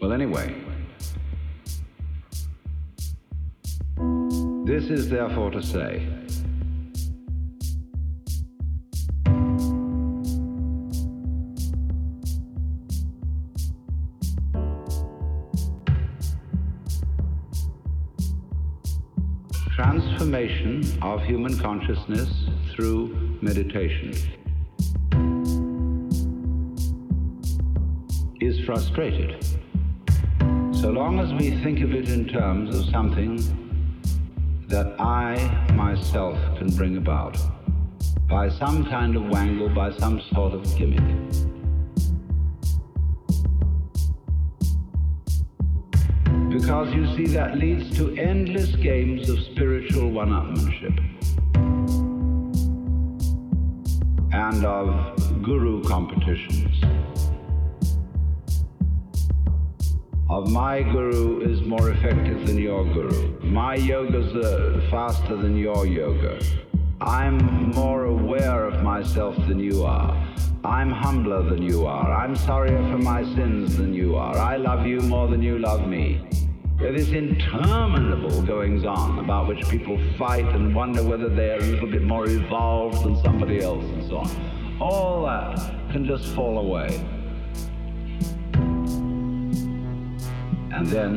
Well, anyway, this is therefore to say transformation of human consciousness through meditation is frustrated. So long as we think of it in terms of something that I myself can bring about by some kind of wangle, by some sort of gimmick. Because you see, that leads to endless games of spiritual one upmanship and of guru competitions. Of my guru is more effective than your guru. My yoga's uh, faster than your yoga. I'm more aware of myself than you are. I'm humbler than you are. I'm sorrier for my sins than you are. I love you more than you love me. This interminable goings on about which people fight and wonder whether they're a little bit more evolved than somebody else and so on. All that can just fall away. And then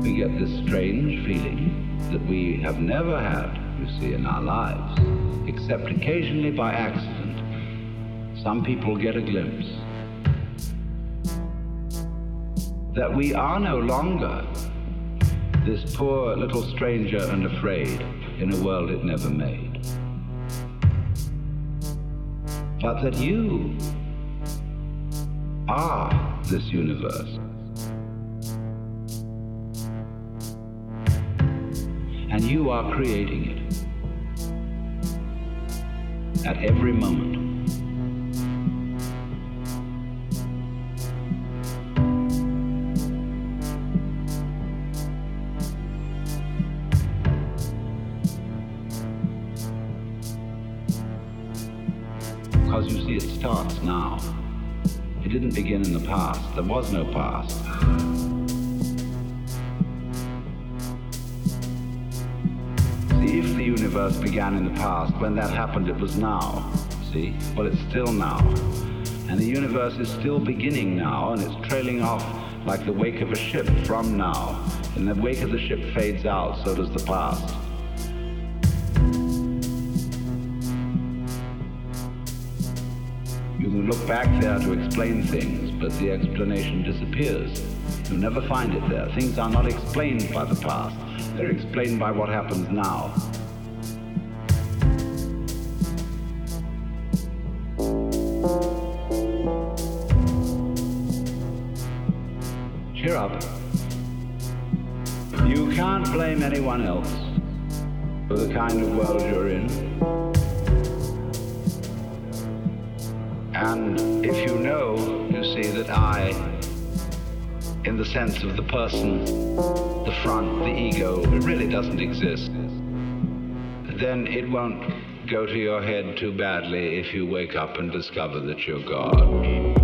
we get this strange feeling that we have never had, you see, in our lives, except occasionally by accident. Some people get a glimpse that we are no longer this poor little stranger and afraid in a world it never made. But that you are this universe. And you are creating it at every moment. Didn't begin in the past. There was no past. See, if the universe began in the past, when that happened, it was now. See? Well, it's still now. And the universe is still beginning now, and it's trailing off like the wake of a ship from now. And the wake of the ship fades out, so does the past. Look back there to explain things, but the explanation disappears. You never find it there. Things are not explained by the past, they're explained by what happens now. Cheer up. You can't blame anyone else for the kind of world you're in. And if you know, you see that I, in the sense of the person, the front, the ego, it really doesn't exist, then it won't go to your head too badly if you wake up and discover that you're God.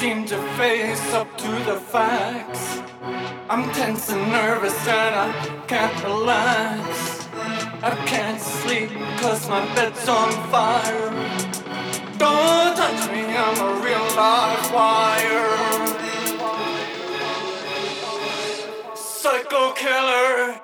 seem to face up to the facts. I'm tense and nervous and I can't relax. I can't sleep cause my bed's on fire. Don't touch me, I'm a real live wire. Psycho killer.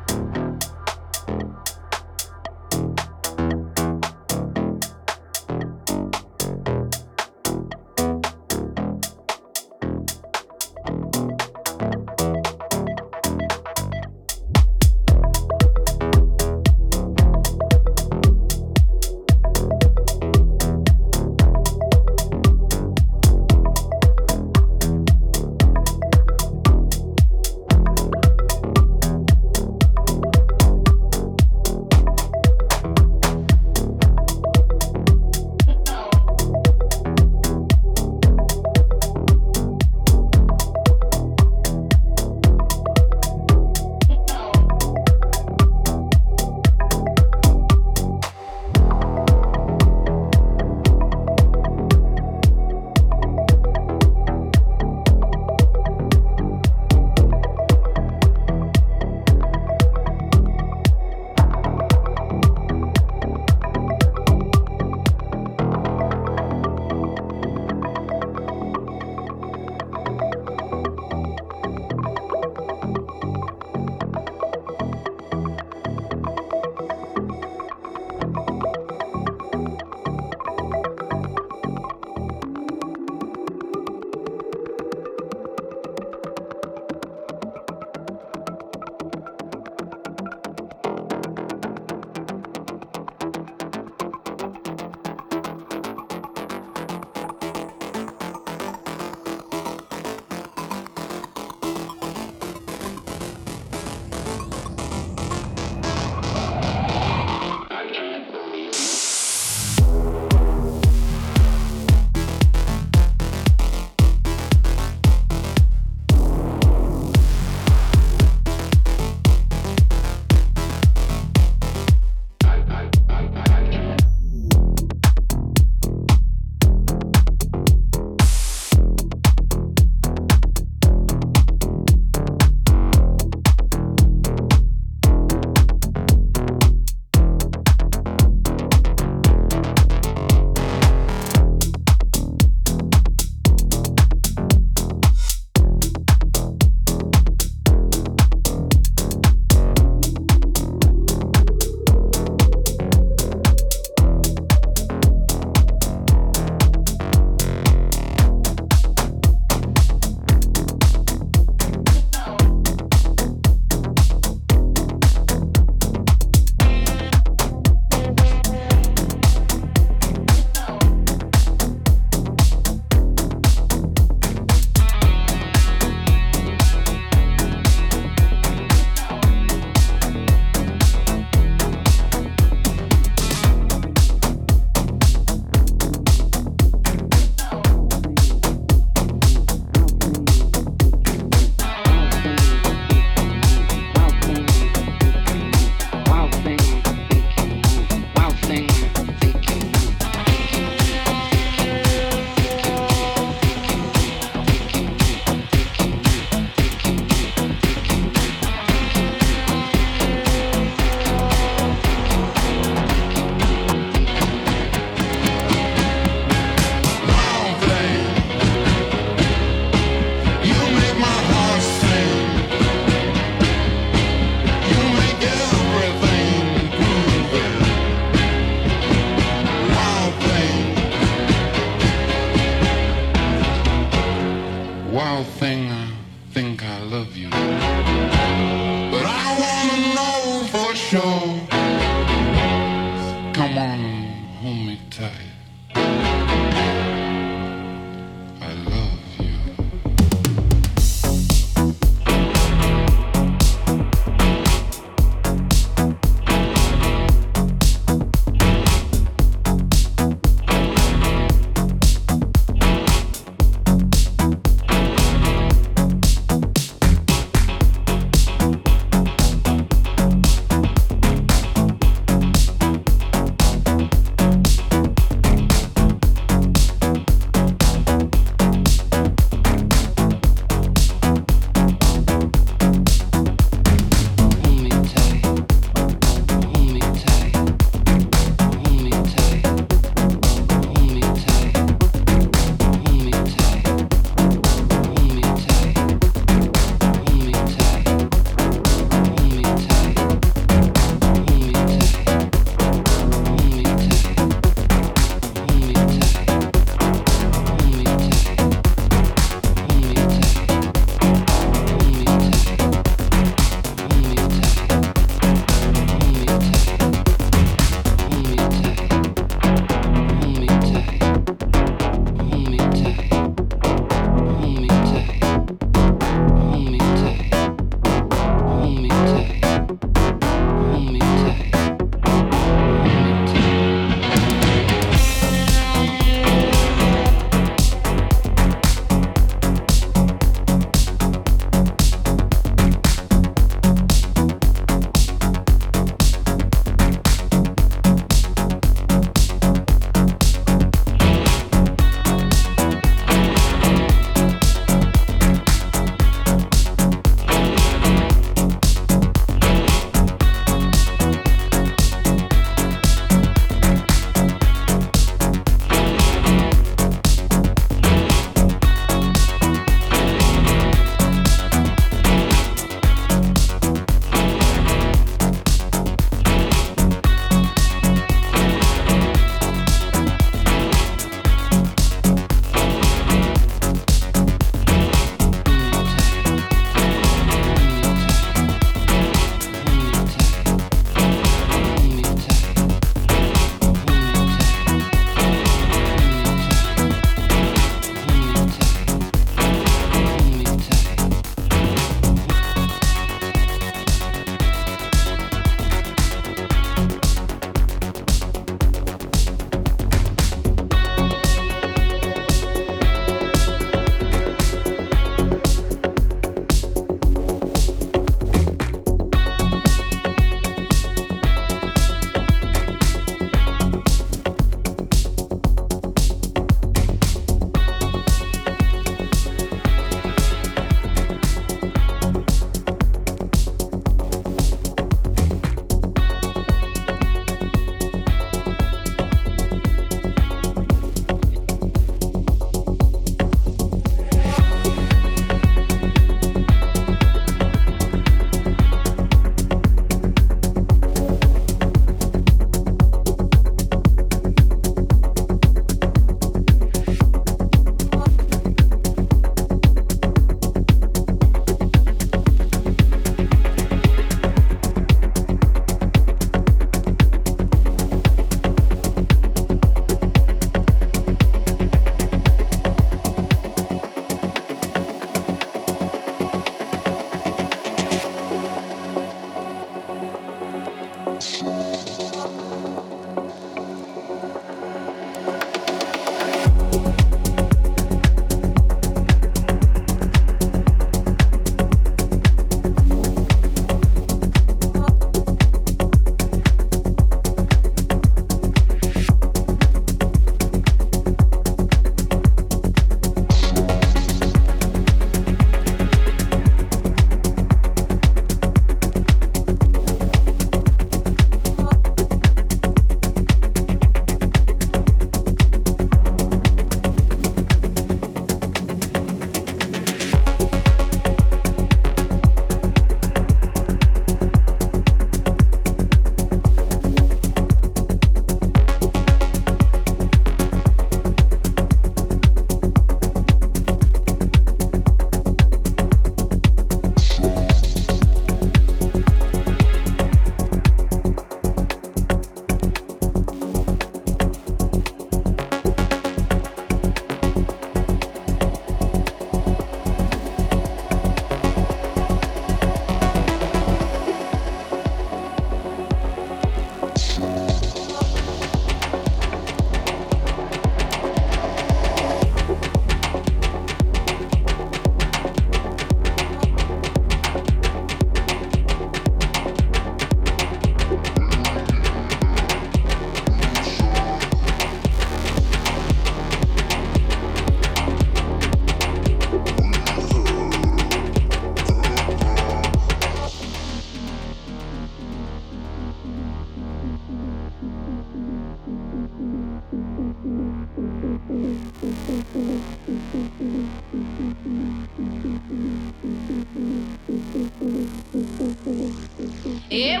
Eu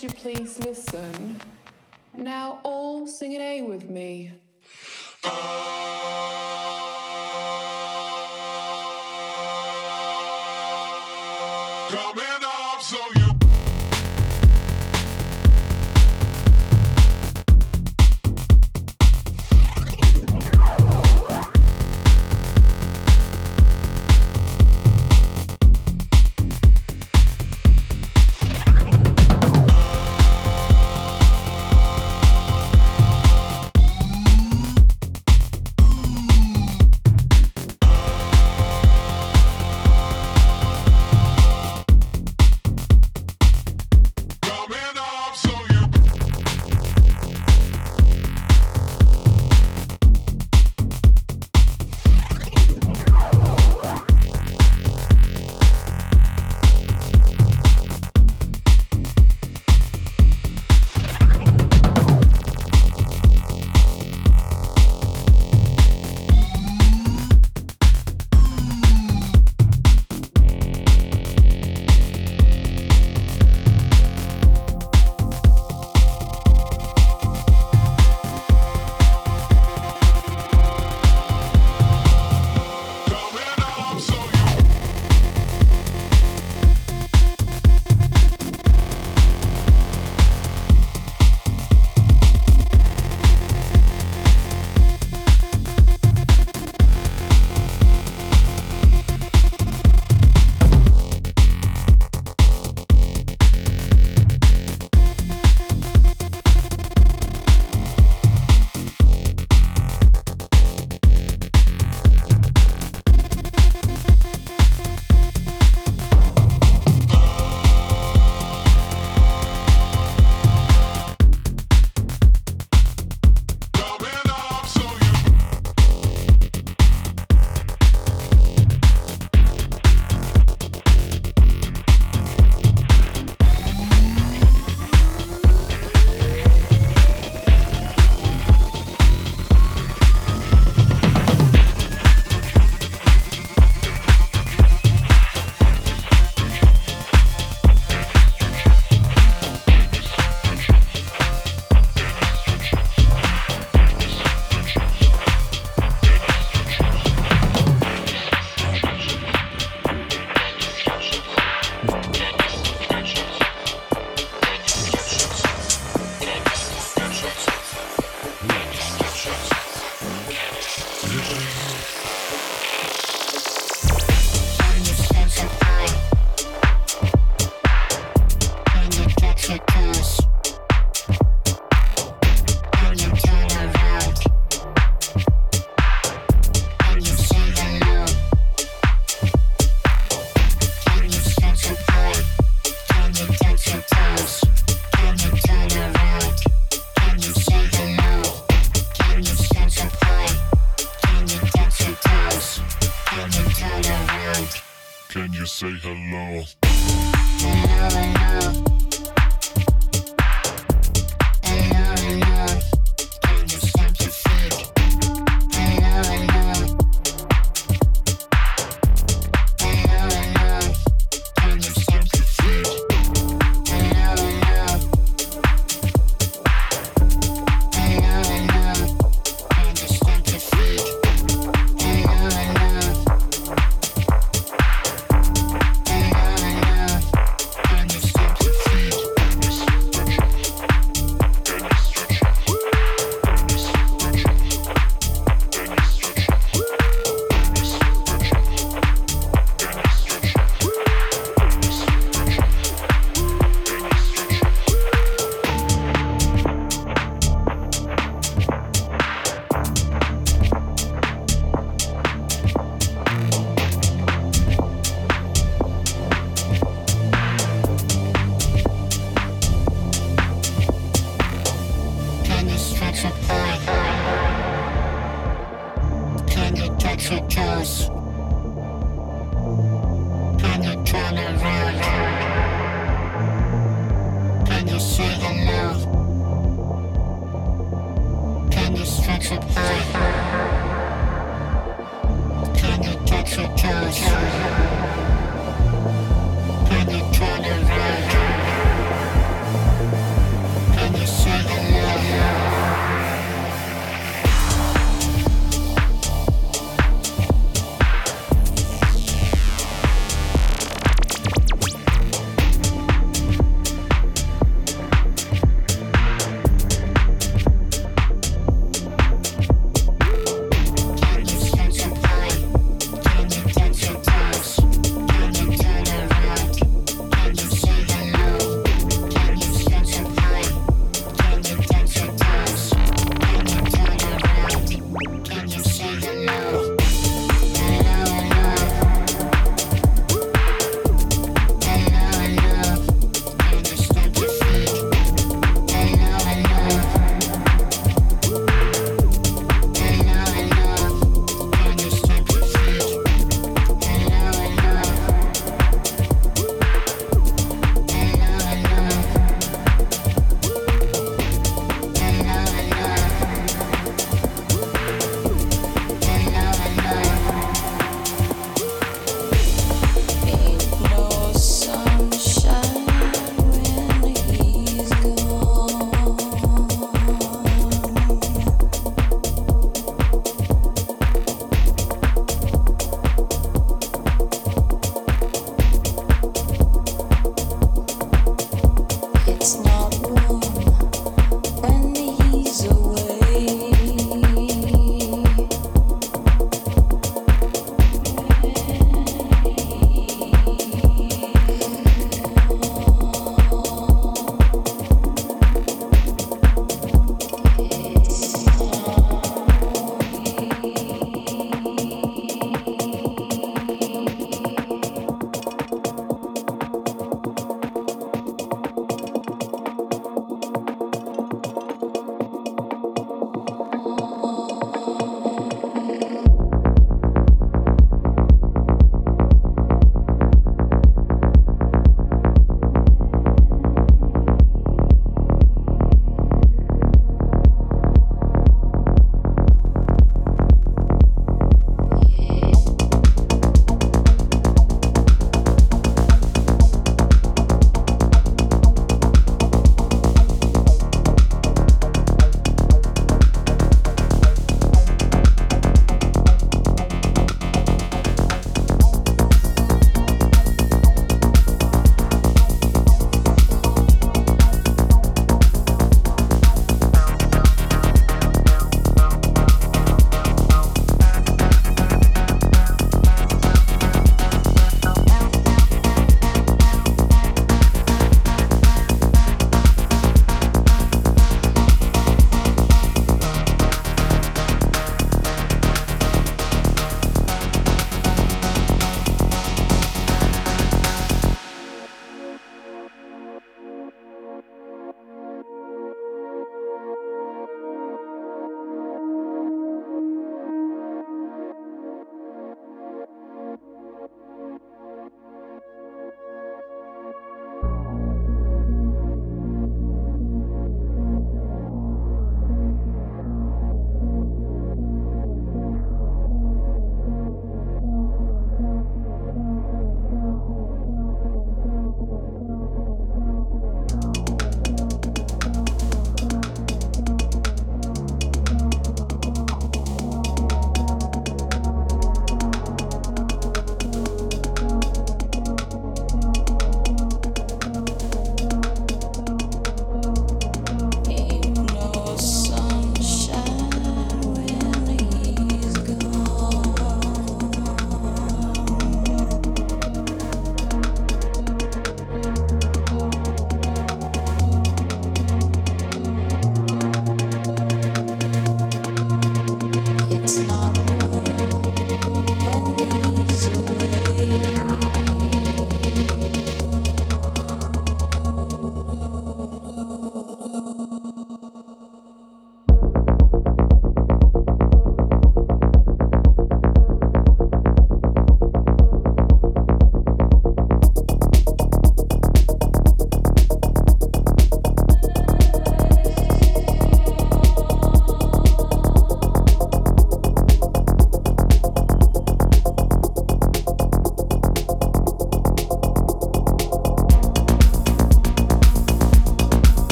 Would you please listen? Now all sing an A with me. Come in.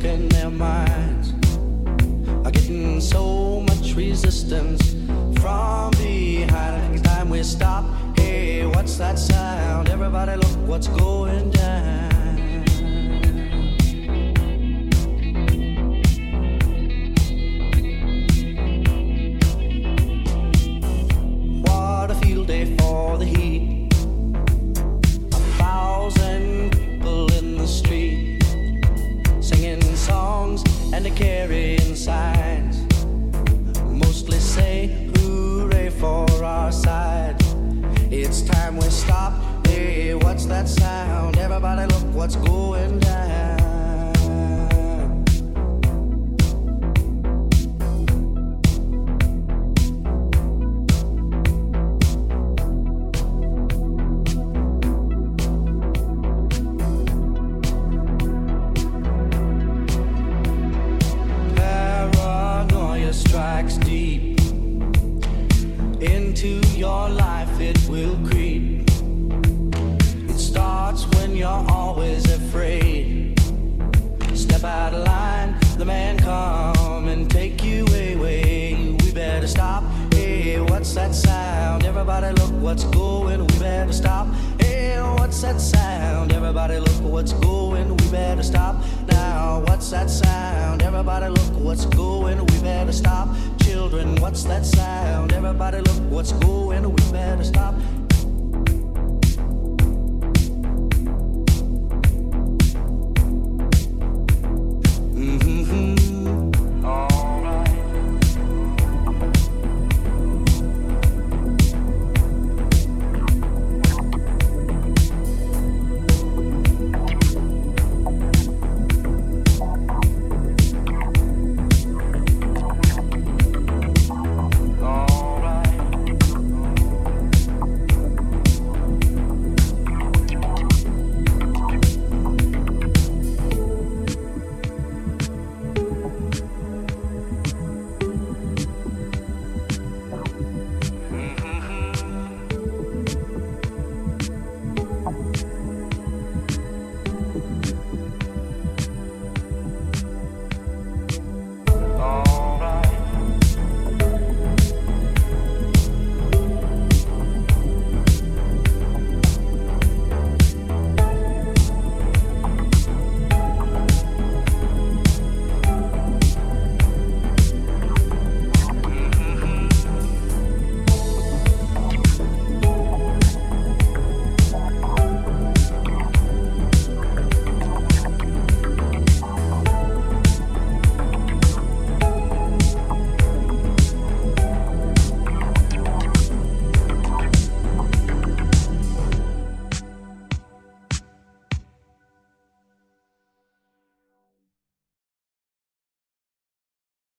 speaking their minds are getting so much resistance from behind. Next time we stop, hey, what's that sound? Everybody, look what's going down. what's going down. what's going, we better stop